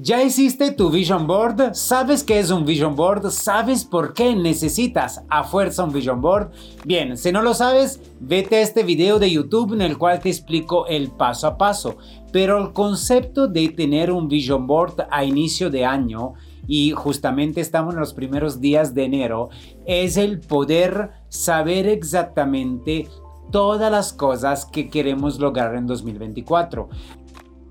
¿Ya hiciste tu vision board? ¿Sabes qué es un vision board? ¿Sabes por qué necesitas a fuerza un vision board? Bien, si no lo sabes, vete a este video de YouTube en el cual te explico el paso a paso. Pero el concepto de tener un vision board a inicio de año y justamente estamos en los primeros días de enero, es el poder saber exactamente todas las cosas que queremos lograr en 2024.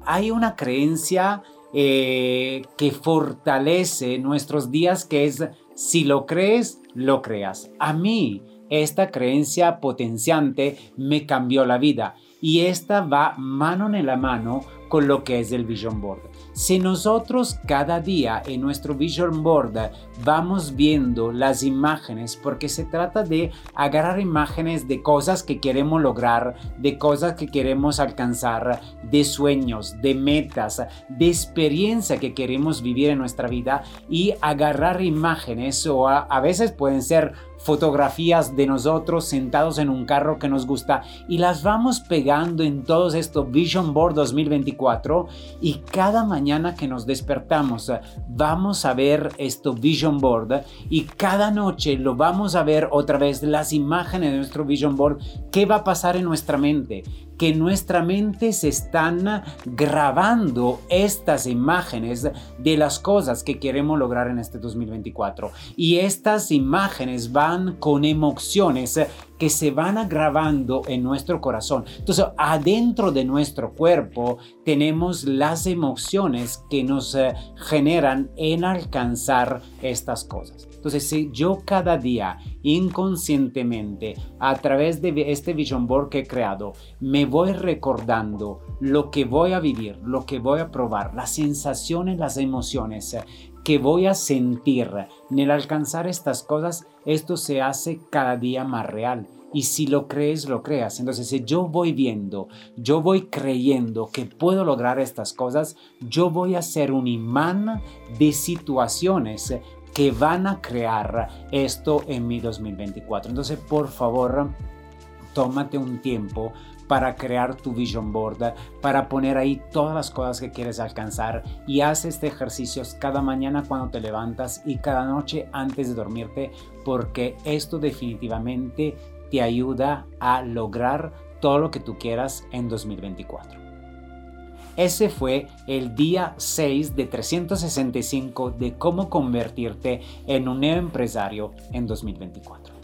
Hay una creencia eh, que fortalece nuestros días, que es si lo crees, lo creas. A mí esta creencia potenciante me cambió la vida y esta va mano en la mano con lo que es el Vision Board. Si nosotros cada día en nuestro Vision Board vamos viendo las imágenes, porque se trata de agarrar imágenes de cosas que queremos lograr, de cosas que queremos alcanzar, de sueños, de metas, de experiencia que queremos vivir en nuestra vida y agarrar imágenes o a, a veces pueden ser fotografías de nosotros sentados en un carro que nos gusta y las vamos pegando en todos estos Vision Board 2024 y cada mañana que nos despertamos eh, vamos a ver esto Vision Board y cada noche lo vamos a ver otra vez las imágenes de nuestro Vision Board, qué va a pasar en nuestra mente, que nuestra mente se están grabando estas imágenes de las cosas que queremos lograr en este 2024. Y estas imágenes van con emociones que se van grabando en nuestro corazón. Entonces, adentro de nuestro cuerpo tenemos las emociones que nos eh, generan en alcanzar estas cosas. Entonces, si yo cada día inconscientemente a través de este vision board que he creado, me voy recordando lo que voy a vivir, lo que voy a probar, las sensaciones, las emociones que voy a sentir en el alcanzar estas cosas, esto se hace cada día más real. Y si lo crees, lo creas. Entonces, si yo voy viendo, yo voy creyendo que puedo lograr estas cosas, yo voy a ser un imán de situaciones que van a crear esto en mi 2024. Entonces, por favor, tómate un tiempo para crear tu vision board, para poner ahí todas las cosas que quieres alcanzar y haz este ejercicio cada mañana cuando te levantas y cada noche antes de dormirte porque esto definitivamente te ayuda a lograr todo lo que tú quieras en 2024. Ese fue el día 6 de 365 de cómo convertirte en un empresario en 2024.